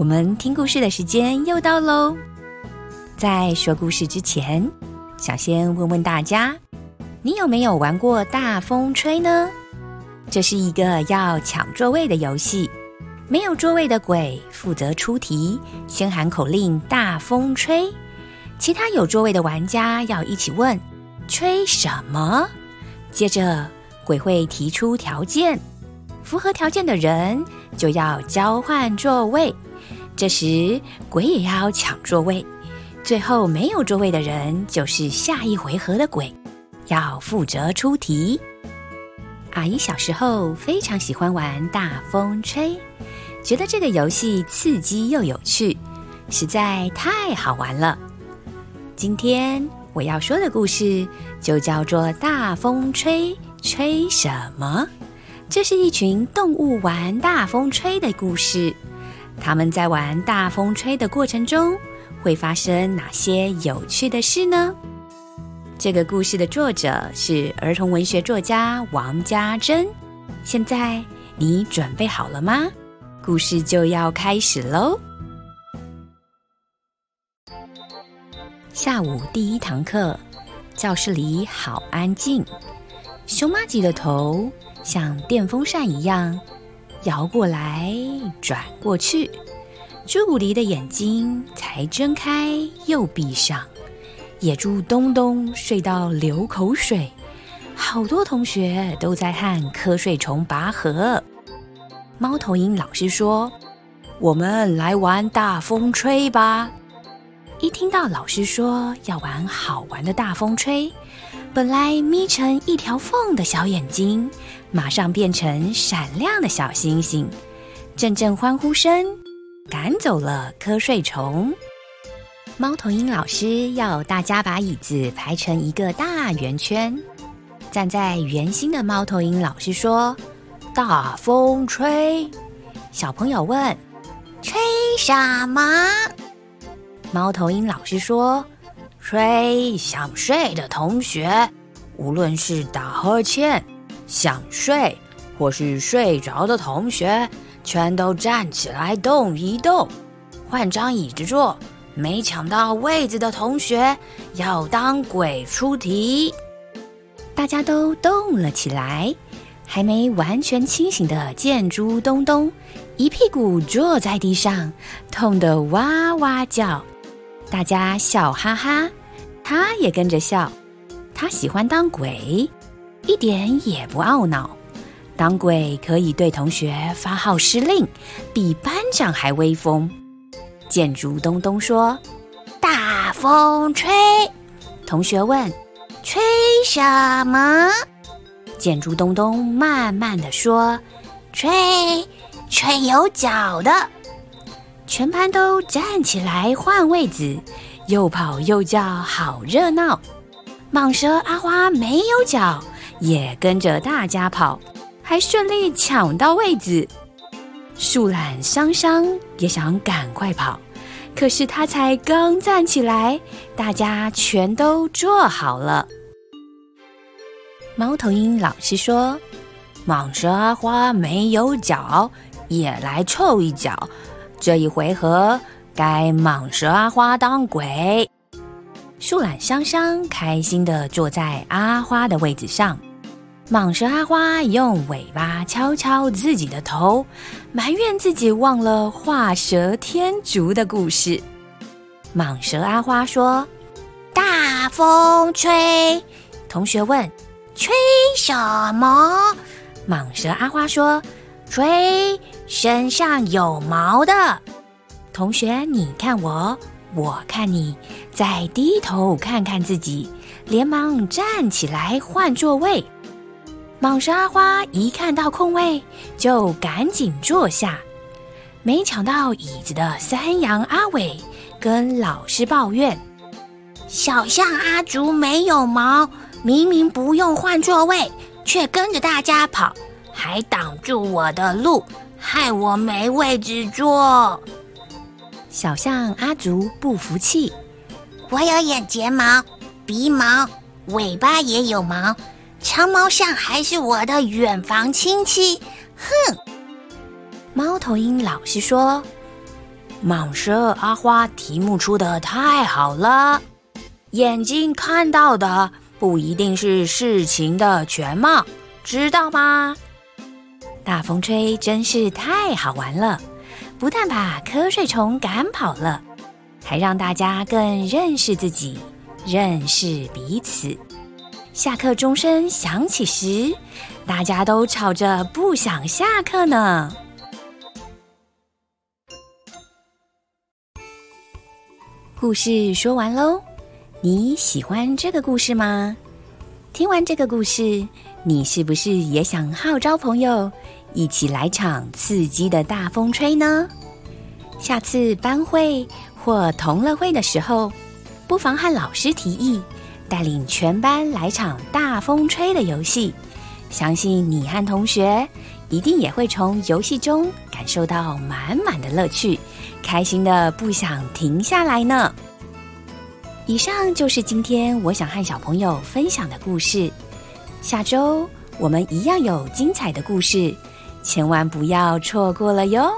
我们听故事的时间又到喽。在说故事之前，想先问问大家，你有没有玩过大风吹呢？这是一个要抢座位的游戏。没有座位的鬼负责出题，先喊口令“大风吹”，其他有座位的玩家要一起问“吹什么”。接着，鬼会提出条件，符合条件的人就要交换座位。这时，鬼也要抢座位。最后，没有座位的人就是下一回合的鬼，要负责出题。阿姨小时候非常喜欢玩大风吹，觉得这个游戏刺激又有趣，实在太好玩了。今天。我要说的故事就叫做《大风吹吹什么》。这是一群动物玩大风吹的故事。他们在玩大风吹的过程中会发生哪些有趣的事呢？这个故事的作者是儿童文学作家王家珍。现在你准备好了吗？故事就要开始喽！下午第一堂课，教室里好安静。熊妈吉的头像电风扇一样摇过来转过去，朱古力的眼睛才睁开又闭上。野猪东东睡到流口水，好多同学都在看瞌睡虫拔河。猫头鹰老师说：“我们来玩大风吹吧。”一听到老师说要玩好玩的大风吹，本来眯成一条缝的小眼睛，马上变成闪亮的小星星。阵阵欢呼声赶走了瞌睡虫。猫头鹰老师要大家把椅子排成一个大圆圈。站在圆心的猫头鹰老师说：“大风吹。”小朋友问：“吹什么？”猫头鹰老师说：“吹想睡的同学，无论是打呵欠、想睡，或是睡着的同学，全都站起来动一动，换张椅子坐。没抢到位子的同学，要当鬼出题。”大家都动了起来。还没完全清醒的箭猪东东，一屁股坐在地上，痛得哇哇叫。大家笑哈哈，他也跟着笑。他喜欢当鬼，一点也不懊恼。当鬼可以对同学发号施令，比班长还威风。建筑东东说：“大风吹。”同学问：“吹什么？”建筑东东慢慢的说：“吹，吹有脚的。”全班都站起来换位子，又跑又叫，好热闹。蟒蛇阿花没有脚，也跟着大家跑，还顺利抢到位子。树懒香香也想赶快跑，可是他才刚站起来，大家全都坐好了。猫头鹰老师说：“蟒蛇阿花没有脚，也来凑一脚。”这一回合该蟒蛇阿花当鬼，树懒香香开心的坐在阿花的位置上，蟒蛇阿花用尾巴敲敲自己的头，埋怨自己忘了画蛇添足的故事。蟒蛇阿花说：“大风吹。”同学问：“吹什么？”蟒蛇阿花说：“吹。”身上有毛的同学，你看我，我看你，再低头看看自己，连忙站起来换座位。蟒蛇阿花一看到空位，就赶紧坐下。没抢到椅子的山羊阿伟跟老师抱怨：“小象阿竹没有毛，明明不用换座位，却跟着大家跑，还挡住我的路，害我没位置坐。”小象阿竹不服气：“我有眼睫毛、鼻毛、尾巴也有毛，长毛象还是我的远房亲戚。”哼。猫头鹰老师说：“蟒蛇阿花题目出的太好了，眼睛看到的不一定是事情的全貌，知道吗？”大风吹真是太好玩了，不但把瞌睡虫赶跑了，还让大家更认识自己，认识彼此。下课钟声响起时，大家都吵着不想下课呢。故事说完喽，你喜欢这个故事吗？听完这个故事，你是不是也想号召朋友一起来场刺激的大风吹呢？下次班会或同乐会的时候，不妨和老师提议，带领全班来场大风吹的游戏。相信你和同学一定也会从游戏中感受到满满的乐趣。开心的不想停下来呢。以上就是今天我想和小朋友分享的故事。下周我们一样有精彩的故事，千万不要错过了哟。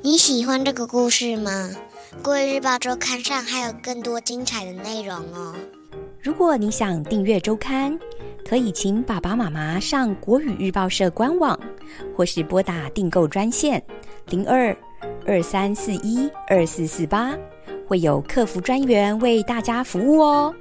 你喜欢这个故事吗？国语日报周刊上还有更多精彩的内容哦。如果你想订阅周刊，可以请爸爸妈妈上国语日报社官网，或是拨打订购专线零二二三四一二四四八，会有客服专员为大家服务哦。